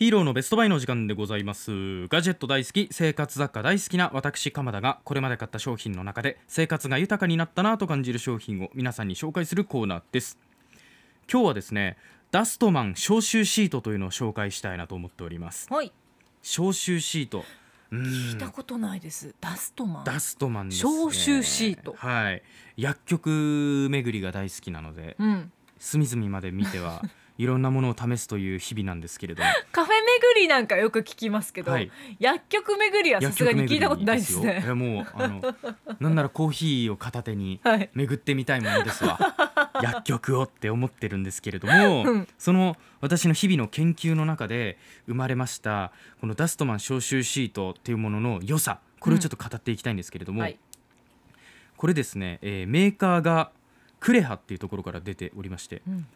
ヒーローのベストバイの時間でございます。ガジェット大好き生活雑貨大好きな私鎌田がこれまで買った商品の中で生活が豊かになったなと感じる商品を皆さんに紹介するコーナーです。今日はですねダストマン消臭シートというのを紹介したいなと思っております。はい。消臭シート。うん。聞いたことないです。ダストマン。ダストマンです、ね、消臭シート。はい。薬局巡りが大好きなのでうん。隅々まで見てはいろんなものを試すという日々なんですけれども。カフェ巡りなんかよく聞きますけど、はい。薬局巡りはさすがに聞いたことないですね。ですもうあの なんならコーヒーを片手にはい。巡ってみたいものですわ。薬局をって思ってるんですけれども、うん。その私の日々の研究の中で生まれましたこのダストマン消臭シートっていうものの良さこれをちょっと語っていきたいんですけれども、はい。これですね、えーメーカーがクレハっていうところから出ておりましてうん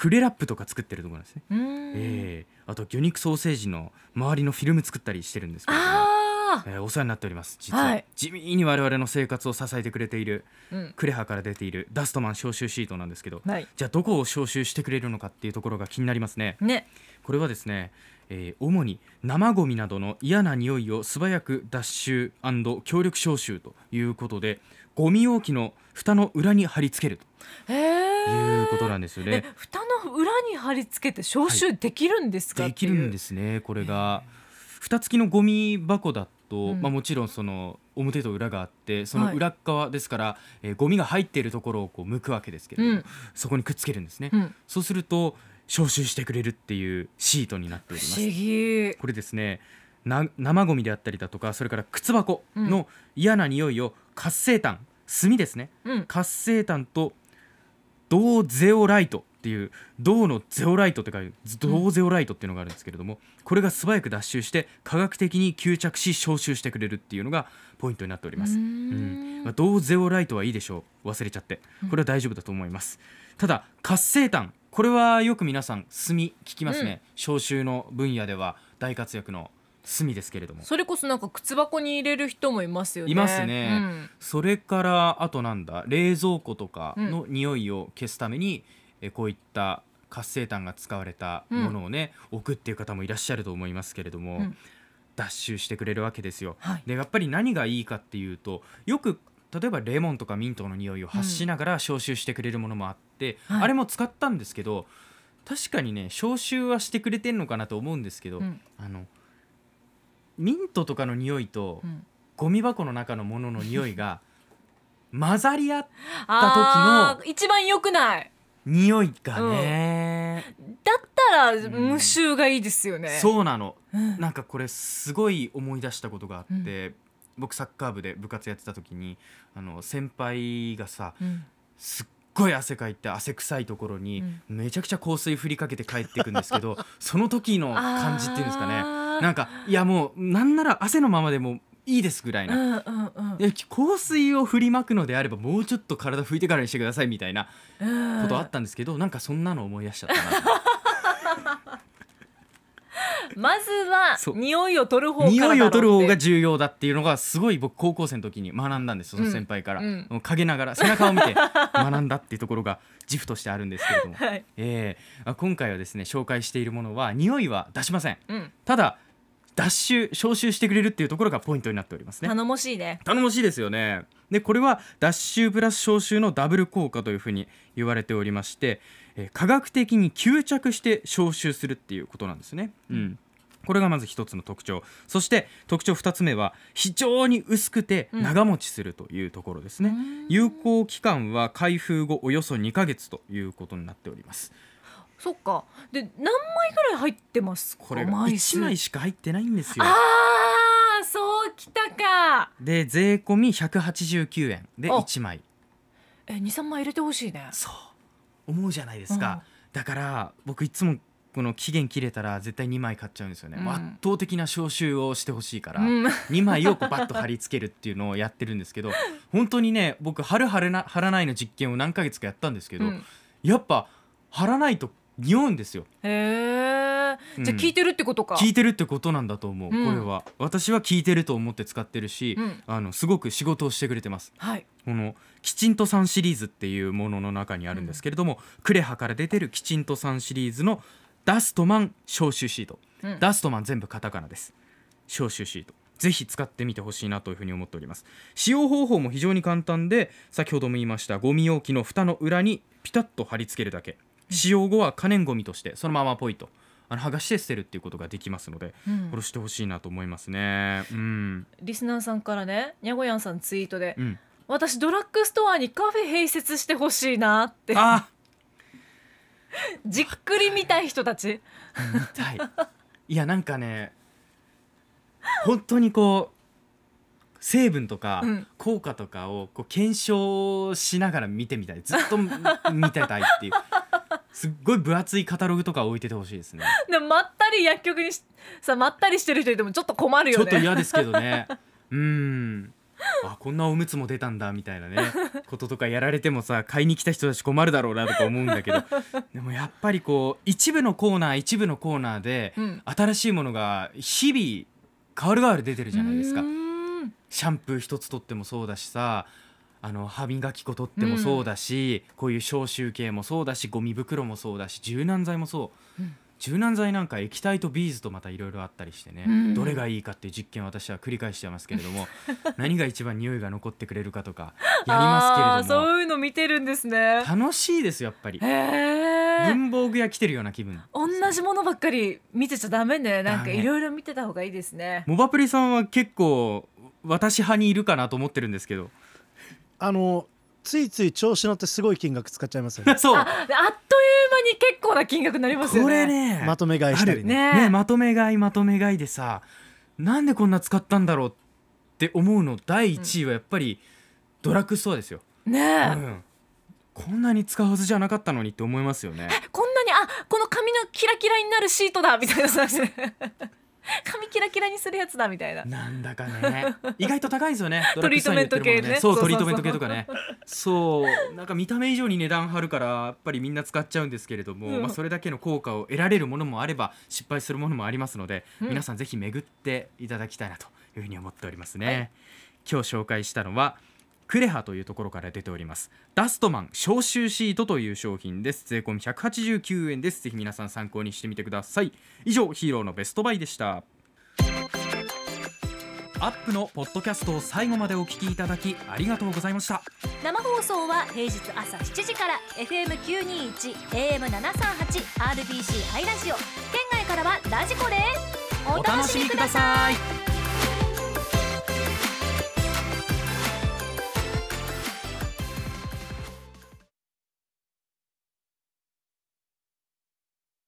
クレラップとか作ってるところなんですね、えーあと魚肉ソーセージの周りのフィルム作ったりしてるんですけれども。あえーお世話になっております実は、はい。地味に我々の生活を支えてくれているーうん。クレハから出ているダストマン消臭シートなんですけど。はい。じゃあどこを消臭してくれるのかっていうところが気になりますね。ね。これはですね、えー主に生ゴミなどの嫌な匂いを素早く脱臭強力消臭ということでゴミ容器の蓋の裏に貼り付けると。いうことなんですよえね蓋の裏に貼り付けて消臭できるんですか、できるんですすねこれが。蓋付きのゴミ箱だと、うん。まあ、もちろんその表と裏があってその裏側ですから、えーゴミが入っているところをこう剥くわけですけれども、うん。そこにくっつけるんですね、うん、そうすると消臭してくれるっていうシートになっております。不思議。これですねな生ゴミであったりだとかそれから靴箱の嫌な匂いを活性炭炭ですね。うん。活性炭と銅ゼオライトっていう銅のゼオライトって書いて銅ゼオライトっていうのがあるんですけれども、これが素早く脱臭して科学的に吸着し消臭してくれるっていうのがポイントになっております。うん。ん。まあ、銅ゼオライトはいいでしょう。忘れちゃって。これは大丈夫だと思います、ただ活性炭これはよく皆さん炭聞きますね、消臭の分野では大活躍の炭ですけれども。それこそなんか靴箱に入れる人もいますよね。いますね。うん。それからあとなんだ冷蔵庫とかの匂いを消すために、えこういった活性炭が使われたものをね、置くっていう方もいらっしゃると思いますけれども、うん。脱臭してくれるわけですよ。はい。でやっぱり何がいいかっていうとよく例えばレモンとかミントの匂いを発しながら消臭してくれるものもあって、はい。あれも使ったんですけど確かにね消臭はしてくれてんのかなと思うんですけど、うん。あのミントとかの匂いと、うん。ゴミ箱の中のものの匂いが 混ざり合っあー一番良くない。匂いがね、だったら無臭がいいですよね、そうなの。うん。なんかこれすごい思い出したことがあって、僕サッカー部で部活やってた時にあの先輩がさうん。すっごい汗かいて汗臭いところにめちゃくちゃ香水振りかけて帰っていくんですけど その時の感じっていうんですかね。なんかいやもうなんなら汗のままでもいいですぐらいな、うんうんうん。香水を振りまくのであればもうちょっと体拭いてからにしてくださいみたいなうんことあったんですけど、なんかそんなの思い出しちゃったな まずはそう。匂いを取る方からだろ匂ういを取る方が重要だっていうのがすごい僕高校生の時に学んだんですその先輩から、うん。陰ながら背中を見て学んだっていうところが自負としてあるんですけれども、はい。えーあ今回はですね紹介しているものは匂いは出しません。うん。ただ脱臭消臭してくれるっていうところがポイントになっておりますね。頼もしいね。頼もしいですよね。でこれは脱臭プラス消臭のダブル効果というふうに言われておりまして、えー科学的に吸着して消臭するっていうことなんですね、うん、これがまず一つの特徴。そして特徴二つ目は非常に薄くて長持ちするというところですね、有効期間は開封後およそ2ヶ月ということになっております。そっか。で何枚ぐらい入ってますか？これが枚数1枚しか入ってないんですよ。あーそうきたか。で税込み189円。であ。1枚。え二三枚入れてほしいね。そう。思うじゃないですか、だから僕いつもこの期限切れたら絶対2枚買っちゃうんですよね、うん。圧倒的な消臭をしてほしいから、うん。2枚をこうバッと貼り付けるっていうのをやってるんですけど 本当にね僕貼る貼れな貼らないの実験を何ヶ月かやったんですけど、うん。やっぱ貼らないと匂うんですよ。へえじゃあ聞いてるってことか、聞いてるってことなんだと思う、うん。これは。私は聞いてると思って使ってるし、うん。あのすごく仕事をしてくれてます。はい。このきちんと3シリーズっていうものの中にあるんですけれども、クレハから出てるきちんと3シリーズのダストマン消臭シート、うん。ダストマン全部カタカナです。消臭シート。ぜひ使ってみてほしいなというふうに思っております。使用方法も非常に簡単で先ほども言いましたゴミ容器の蓋の裏にピタッと貼り付けるだけ。使用後は可燃ゴミとしてそのままポイとあの剥がして捨てるっていうことができますので、うん。これしてほしいなと思いますね。うん。リスナーさんからねにゃごやんさんツイートで、うん。私ドラッグストアにカフェ併設してほしいなって。あ じっくり見たい人たち。見たい。いやなんかね本当にこう成分とかうん。効果とかをこう検証しながら見てみたい。ずっと見てたいっていう。すっごい分厚いカタログとか置いててほしいですね。でもまったり薬局にしさまったりしてる人いてもちょっと困るよね。ちょっと嫌ですけどね。うん あこんなおむつも出たんだみたいなね。こととかやられてもさ買いに来た人たち困るだろうなとか思うんだけど。でもやっぱりこう一部のコーナー一部のコーナーでうん。新しいものが日々変わる変わる出てるじゃないですか。シャンプー一つとってもそうだしさあの歯磨き粉とってもそうだし、こういう消臭系もそうだしゴミ袋もそうだし柔軟剤もそう、うん柔軟剤なんか液体とビーズとまたいろいろあったりしてね、うん。どれがいいかっていう実験を私は繰り返してますけれども 何が一番匂いが残ってくれるかとかやりますけれども。そういうの見てるんですね。楽しいですよやっぱり。文房具屋来てるような気分。同じものばっかり見てちゃダメね。なんかいろいろ見てた方がいいですね。モバプリさんは結構私派にいるかなと思ってるんですけど。あのついつい調子乗ってすごい金額使っちゃいますよね。そう。ああっという間に結構な金額になりますよね。これねまとめ買いしたりねねねまとめ買いまとめ買いでさなんでこんな使ったんだろうって思うの第1位はやっぱりドラッグストアですよ、ねうえ、ん、こんなに使うはずじゃなかったのにって思いますよね。こんなにあこの髪のキラキラになるシートだみたいなさ 髪キラキラにするやつだみたいな。なんだかね。意外と高いんですよね。トリートメント系ね。そう。トリートメント系とかね。そう。なんか見た目以上に値段張るからやっぱりみんな使っちゃうんですけれども、うん。まあ、それだけの効果を得られるものもあれば失敗するものもありますので、うん。皆さんぜひ巡っていただきたいなというふうに思っておりますね、はい。今日紹介したのはクレハというところから出ております。ダストマン消臭シートという商品です。税込189円です。ぜひ皆さん参考にしてみてください。以上ヒーローのベストバイでした。アップのポッドキャストを最後までお聞きいただきありがとうございました。生放送は平日朝7時から FM921 AM738 RBC ハイラジオ。県外からはラジコですお楽しみください。